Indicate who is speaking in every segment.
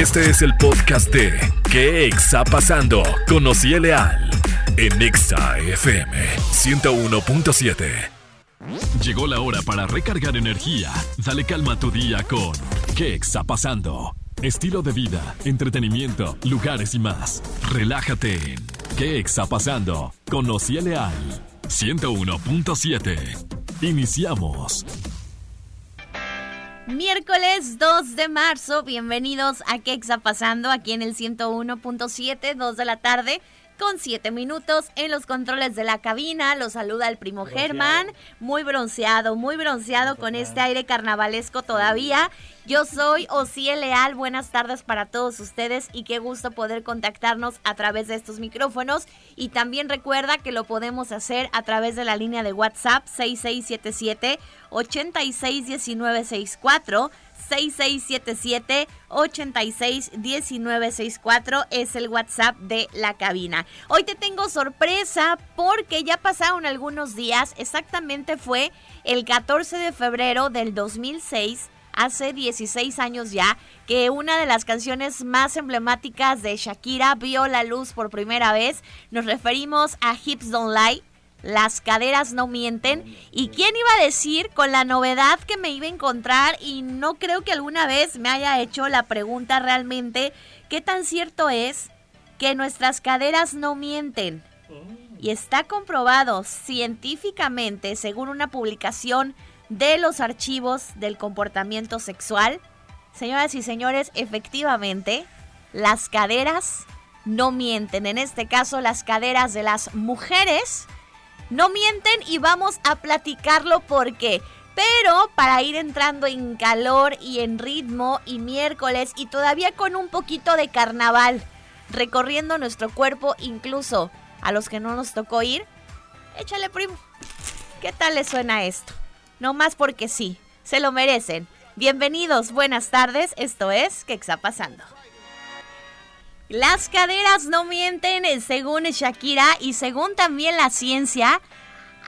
Speaker 1: Este es el podcast de ¿Qué está pasando? con en Exa FM 101.7. Llegó la hora para recargar energía. Dale calma a tu día con ¿Qué está pasando? Estilo de vida, entretenimiento, lugares y más. Relájate en ¿Qué está pasando? con Ociel Leal 101.7. Iniciamos.
Speaker 2: Miércoles 2 de marzo, bienvenidos a ¿Qué está pasando? Aquí en el 101.7, 2 de la tarde con 7 minutos en los controles de la cabina. Los saluda el primo Germán, muy bronceado, muy bronceado con este aire carnavalesco todavía. Yo soy Ociel Leal, buenas tardes para todos ustedes y qué gusto poder contactarnos a través de estos micrófonos. Y también recuerda que lo podemos hacer a través de la línea de WhatsApp 6677 861964 6677 861964 es el WhatsApp de la cabina. Hoy te tengo sorpresa porque ya pasaron algunos días, exactamente fue el 14 de febrero del 2006 hace 16 años ya que una de las canciones más emblemáticas de Shakira vio la luz por primera vez. Nos referimos a Hips Don't Lie. Las caderas no mienten. ¿Y quién iba a decir con la novedad que me iba a encontrar? Y no creo que alguna vez me haya hecho la pregunta realmente, ¿qué tan cierto es que nuestras caderas no mienten? Y está comprobado científicamente, según una publicación de los archivos del comportamiento sexual. Señoras y señores, efectivamente, las caderas no mienten. En este caso, las caderas de las mujeres no mienten y vamos a platicarlo porque... Pero para ir entrando en calor y en ritmo y miércoles y todavía con un poquito de carnaval recorriendo nuestro cuerpo incluso a los que no nos tocó ir, échale primo. ¿Qué tal le suena esto? No más porque sí, se lo merecen. Bienvenidos, buenas tardes, esto es ¿Qué está pasando? Las caderas no mienten, eh, según Shakira y según también la ciencia.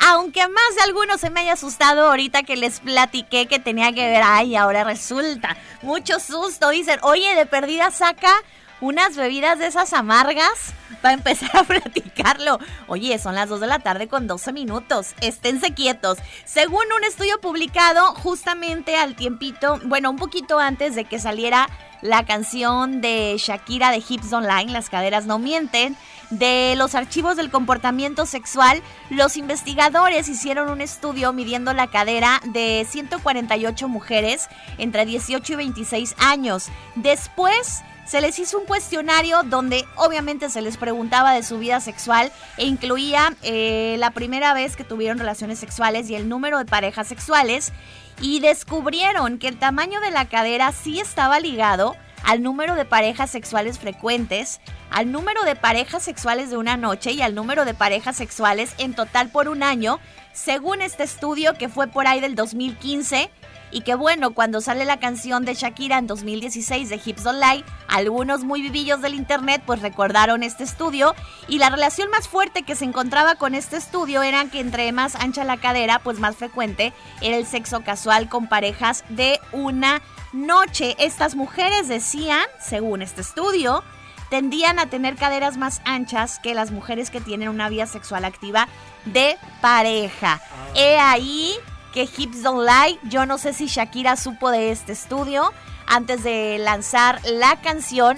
Speaker 2: Aunque más de algunos se me haya asustado ahorita que les platiqué que tenía que ver, ay, ahora resulta. Mucho susto, dicen, oye, de perdida saca unas bebidas de esas amargas para empezar a platicarlo. Oye, son las 2 de la tarde con 12 minutos. Esténse quietos. Según un estudio publicado justamente al tiempito, bueno, un poquito antes de que saliera la canción de Shakira de Hips Online, Las caderas no mienten, de los archivos del comportamiento sexual, los investigadores hicieron un estudio midiendo la cadera de 148 mujeres entre 18 y 26 años. Después se les hizo un cuestionario donde obviamente se les preguntaba de su vida sexual e incluía eh, la primera vez que tuvieron relaciones sexuales y el número de parejas sexuales y descubrieron que el tamaño de la cadera sí estaba ligado al número de parejas sexuales frecuentes, al número de parejas sexuales de una noche y al número de parejas sexuales en total por un año, según este estudio que fue por ahí del 2015 y que bueno, cuando sale la canción de Shakira en 2016 de Hips Online, algunos muy vivillos del internet pues recordaron este estudio y la relación más fuerte que se encontraba con este estudio era que entre más ancha la cadera, pues más frecuente era el sexo casual con parejas de una noche. Estas mujeres decían, según este estudio, tendían a tener caderas más anchas que las mujeres que tienen una vida sexual activa de pareja. He ahí que Hips Don't Lie. Yo no sé si Shakira supo de este estudio antes de lanzar la canción,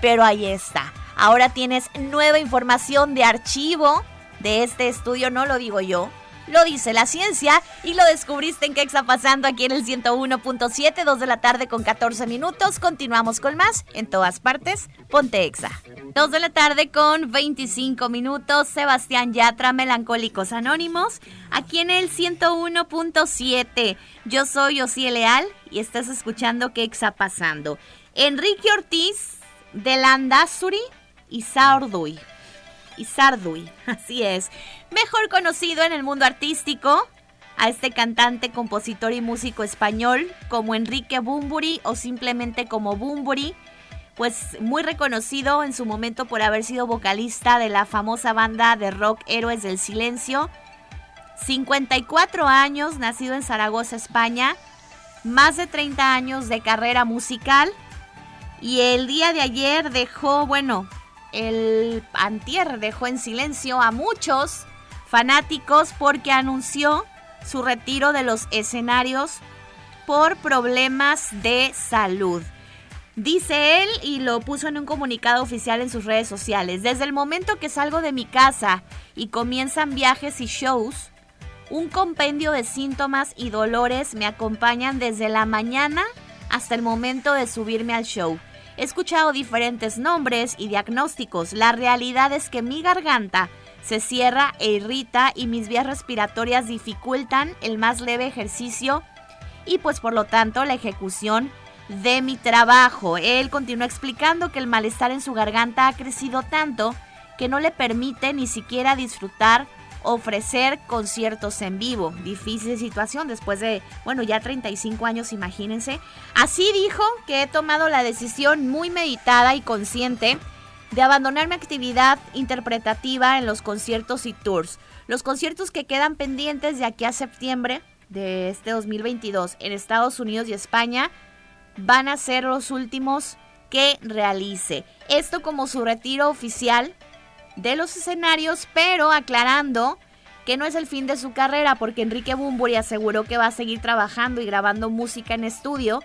Speaker 2: pero ahí está. Ahora tienes nueva información de archivo de este estudio, no lo digo yo, lo dice la ciencia y lo descubriste en qué pasando aquí en el 101.7, 2 de la tarde con 14 minutos. Continuamos con más en todas partes. Ponte Exa. 2 de la tarde con 25 minutos. Sebastián Yatra, Melancólicos Anónimos, aquí en el 101.7. Yo soy Osiel Leal y estás escuchando qué pasando. Enrique Ortiz de Landazuri y Sarduy. Y Sarduy, así es. Mejor conocido en el mundo artístico, a este cantante, compositor y músico español como Enrique Bumburi o simplemente como Bumburi, pues muy reconocido en su momento por haber sido vocalista de la famosa banda de rock Héroes del Silencio. 54 años, nacido en Zaragoza, España, más de 30 años de carrera musical. Y el día de ayer dejó, bueno, el antier dejó en silencio a muchos fanáticos porque anunció su retiro de los escenarios por problemas de salud. Dice él y lo puso en un comunicado oficial en sus redes sociales. Desde el momento que salgo de mi casa y comienzan viajes y shows, un compendio de síntomas y dolores me acompañan desde la mañana hasta el momento de subirme al show. He escuchado diferentes nombres y diagnósticos. La realidad es que mi garganta se cierra e irrita y mis vías respiratorias dificultan el más leve ejercicio y pues por lo tanto la ejecución de mi trabajo. Él continúa explicando que el malestar en su garganta ha crecido tanto que no le permite ni siquiera disfrutar ofrecer conciertos en vivo. Difícil situación después de, bueno, ya 35 años, imagínense. Así dijo que he tomado la decisión muy meditada y consciente de abandonar mi actividad interpretativa en los conciertos y tours. Los conciertos que quedan pendientes de aquí a septiembre de este 2022 en Estados Unidos y España van a ser los últimos que realice. Esto como su retiro oficial de los escenarios, pero aclarando que no es el fin de su carrera porque Enrique Bumburi aseguró que va a seguir trabajando y grabando música en estudio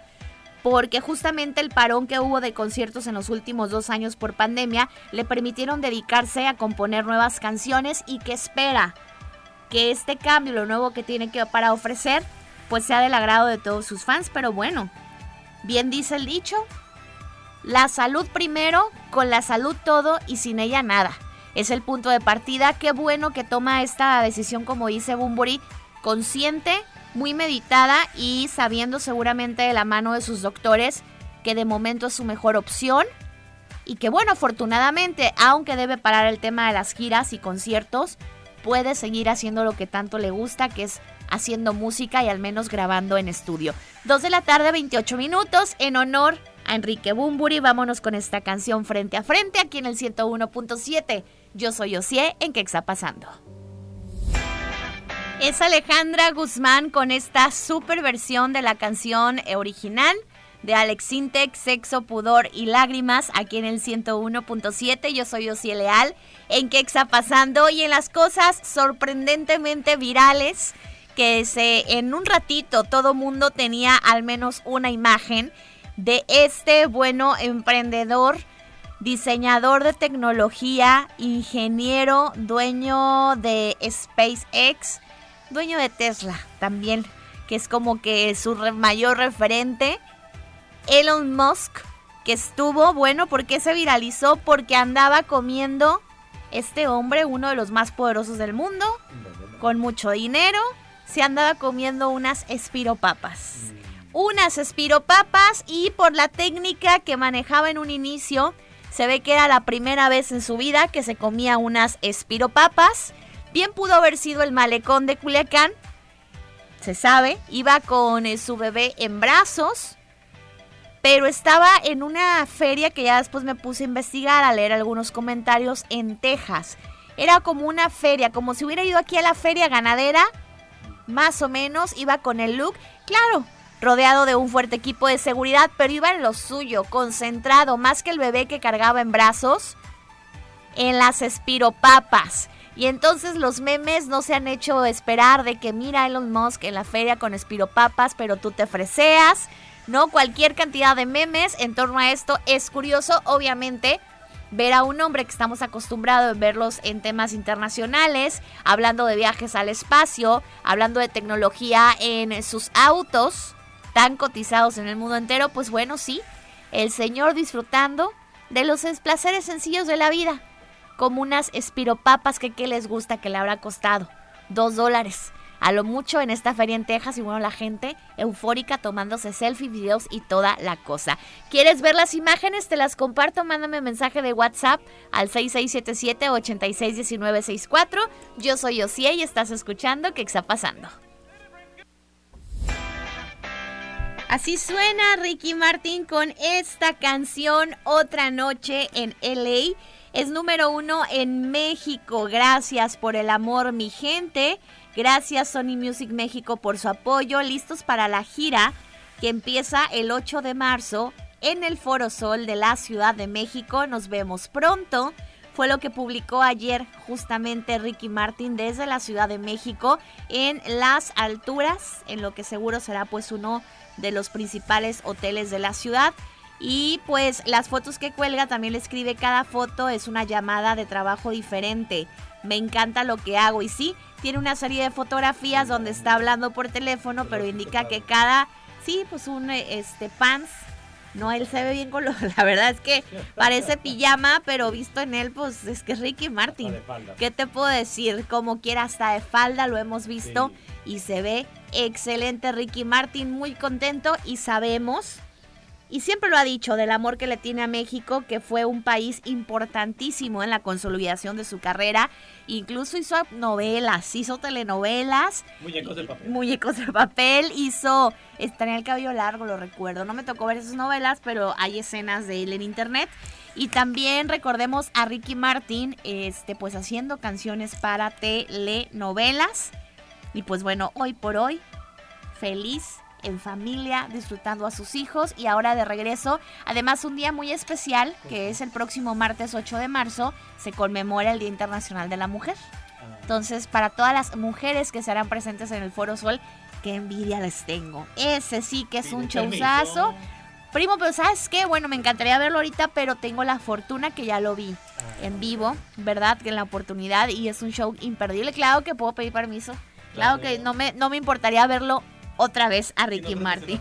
Speaker 2: porque justamente el parón que hubo de conciertos en los últimos dos años por pandemia le permitieron dedicarse a componer nuevas canciones y que espera que este cambio, lo nuevo que tiene que para ofrecer, pues sea del agrado de todos sus fans, pero bueno, Bien dice el dicho, la salud primero, con la salud todo y sin ella nada. Es el punto de partida. Qué bueno que toma esta decisión, como dice Bumburi, consciente, muy meditada y sabiendo seguramente de la mano de sus doctores que de momento es su mejor opción. Y que bueno, afortunadamente, aunque debe parar el tema de las giras y conciertos, puede seguir haciendo lo que tanto le gusta, que es haciendo música y al menos grabando en estudio. Dos de la tarde, 28 minutos, en honor a Enrique Bumburi. Vámonos con esta canción frente a frente aquí en el 101.7. Yo soy Osié, ¿en qué está pasando? Es Alejandra Guzmán con esta super versión de la canción original de Alex Sintek, Sexo, Pudor y Lágrimas, aquí en el 101.7. Yo soy Osié Leal. ¿En qué está pasando? Y en las cosas sorprendentemente virales que se, en un ratito todo mundo tenía al menos una imagen de este bueno emprendedor, diseñador de tecnología, ingeniero, dueño de SpaceX, dueño de Tesla también, que es como que su mayor referente, Elon Musk, que estuvo, bueno, porque se viralizó? Porque andaba comiendo este hombre, uno de los más poderosos del mundo, con mucho dinero, se andaba comiendo unas espiropapas. Unas espiropapas y por la técnica que manejaba en un inicio, se ve que era la primera vez en su vida que se comía unas espiropapas. Bien pudo haber sido el malecón de Culiacán, se sabe, iba con eh, su bebé en brazos, pero estaba en una feria que ya después me puse a investigar, a leer algunos comentarios en Texas. Era como una feria, como si hubiera ido aquí a la feria ganadera, más o menos, iba con el look, claro, rodeado de un fuerte equipo de seguridad, pero iba en lo suyo, concentrado, más que el bebé que cargaba en brazos, en las espiropapas. Y entonces los memes no se han hecho esperar de que mira Elon Musk en la feria con espiropapas, pero tú te freseas, ¿no? Cualquier cantidad de memes en torno a esto es curioso, obviamente ver a un hombre que estamos acostumbrados a verlos en temas internacionales, hablando de viajes al espacio, hablando de tecnología en sus autos tan cotizados en el mundo entero, pues bueno, sí, el señor disfrutando de los placeres sencillos de la vida, como unas espiropapas que qué les gusta que le habrá costado, dos dólares a lo mucho en esta feria en Texas y bueno, la gente eufórica tomándose selfie, videos y toda la cosa. ¿Quieres ver las imágenes? Te las comparto, mándame mensaje de WhatsApp al 6677-861964. Yo soy Osie y estás escuchando ¿Qué está pasando? Así suena Ricky Martin con esta canción Otra Noche en LA. Es número uno en México. Gracias por el amor, mi gente. Gracias Sony Music México por su apoyo. Listos para la gira que empieza el 8 de marzo en el Foro Sol de la Ciudad de México. Nos vemos pronto. Fue lo que publicó ayer justamente Ricky Martin desde la Ciudad de México en las alturas, en lo que seguro será pues uno de los principales hoteles de la ciudad. Y pues las fotos que cuelga también le escribe cada foto es una llamada de trabajo diferente. Me encanta lo que hago y sí, tiene una serie de fotografías donde está hablando por teléfono, pero indica que cada sí, pues un este pants no, él se ve bien con lo, la verdad es que parece pijama, pero visto en él, pues es que es Ricky Martin. ¿Qué te puedo decir? Como quiera, hasta de falda lo hemos visto y se ve excelente Ricky Martin, muy contento y sabemos y siempre lo ha dicho del amor que le tiene a México, que fue un país importantísimo en la consolidación de su carrera. Incluso hizo novelas, hizo telenovelas.
Speaker 3: Muñecos de papel.
Speaker 2: Muñecos de papel, hizo... Tenía el cabello largo, lo recuerdo. No me tocó ver esas novelas, pero hay escenas de él en internet. Y también recordemos a Ricky Martin, este, pues haciendo canciones para telenovelas. Y pues bueno, hoy por hoy, feliz en familia, disfrutando a sus hijos y ahora de regreso. Además, un día muy especial, que es el próximo martes 8 de marzo, se conmemora el Día Internacional de la Mujer. Entonces, para todas las mujeres que serán presentes en el Foro Sol, qué envidia les tengo. Ese sí que es un showzazo. Primo, pero ¿sabes qué? Bueno, me encantaría verlo ahorita, pero tengo la fortuna que ya lo vi ah. en vivo, ¿verdad? Que en la oportunidad y es un show imperdible. Claro que puedo pedir permiso. Claro que no me, no me importaría verlo otra vez a Ricky Martin.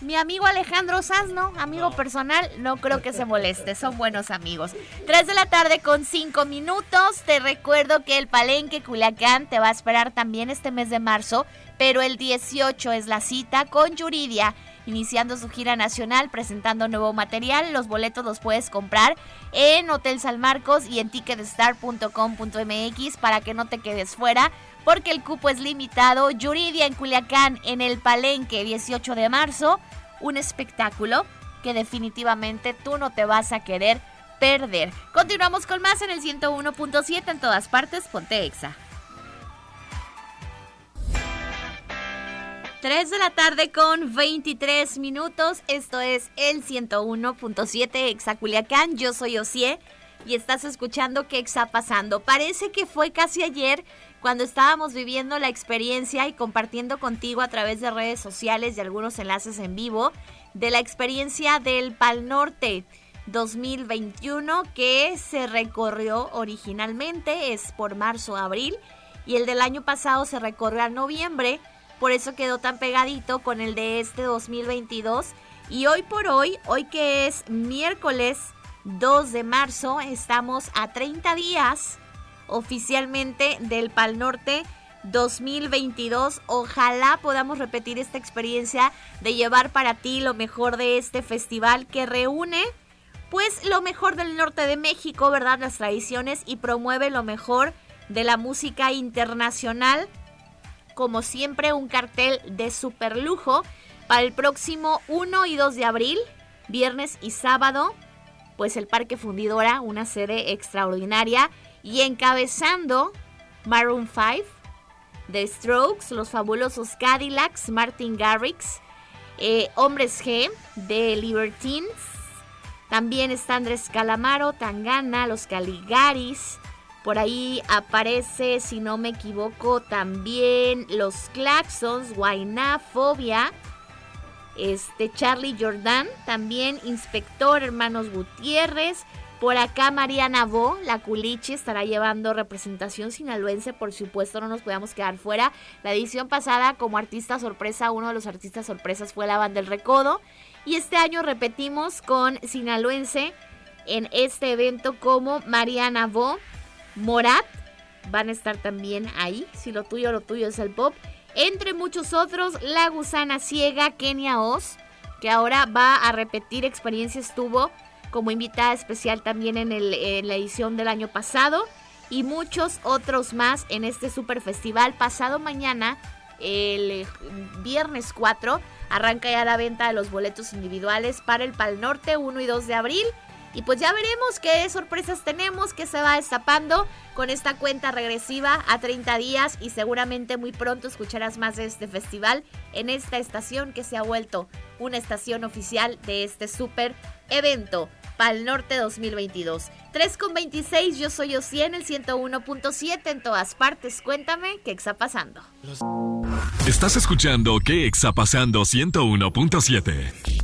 Speaker 2: Mi amigo Alejandro Sanz, ¿no? Amigo personal, no creo que se moleste, son buenos amigos. 3 de la tarde con 5 minutos. Te recuerdo que el Palenque Culiacán te va a esperar también este mes de marzo, pero el 18 es la cita con Yuridia iniciando su gira nacional, presentando nuevo material. Los boletos los puedes comprar en Hotel San Marcos y en ticketstar.com.mx para que no te quedes fuera porque el cupo es limitado. Yuridia en Culiacán en el Palenque 18 de marzo, un espectáculo que definitivamente tú no te vas a querer perder. Continuamos con más en el 101.7 en todas partes, ponte exa. 3 de la tarde con 23 minutos. Esto es el 101.7 Exa Culiacán. Yo soy Osié y estás escuchando qué está pasando. Parece que fue casi ayer cuando estábamos viviendo la experiencia y compartiendo contigo a través de redes sociales y algunos enlaces en vivo de la experiencia del Pal Norte 2021 que se recorrió originalmente, es por marzo-abril, y el del año pasado se recorrió a noviembre, por eso quedó tan pegadito con el de este 2022. Y hoy por hoy, hoy que es miércoles 2 de marzo, estamos a 30 días oficialmente del Pal Norte 2022. Ojalá podamos repetir esta experiencia de llevar para ti lo mejor de este festival que reúne pues lo mejor del norte de México, ¿verdad? Las tradiciones y promueve lo mejor de la música internacional. Como siempre, un cartel de super lujo para el próximo 1 y 2 de abril, viernes y sábado. Pues el Parque Fundidora, una sede extraordinaria y encabezando Maroon 5, The Strokes, Los Fabulosos Cadillacs, Martin Garrix, eh, Hombres G, The Libertines. También está Andrés Calamaro, Tangana, Los Caligaris. Por ahí aparece, si no me equivoco, también Los Claxons, Guainá, Fobia. Este, Charlie Jordan, también Inspector Hermanos Gutiérrez, por acá Mariana Bo, la culichi, estará llevando representación sinaloense, por supuesto no nos podíamos quedar fuera. La edición pasada como artista sorpresa, uno de los artistas sorpresas fue la banda del Recodo. Y este año repetimos con sinaloense en este evento como Mariana Bo, Morat, van a estar también ahí, si lo tuyo, lo tuyo es el pop. Entre muchos otros, La Gusana Ciega, Kenia Oz, que ahora va a repetir experiencia estuvo como invitada especial también en, la edición del año pasado y muchos otros más en este super festival. Pasado mañana, el eh, viernes 4, arranca ya la venta de los boletos individuales para el Pal Norte 1 y 2 de abril. Y pues ya veremos qué sorpresas tenemos, qué se va destapando con esta cuenta regresiva a 30 días y seguramente muy pronto escucharás más de este festival en esta estación que se ha vuelto una estación oficial de este super evento. Pal Norte 2022. 3 con 26, yo soy Osi en el 101.7 en todas partes. Cuéntame qué está pasando.
Speaker 1: Estás escuchando qué está pasando 101.7.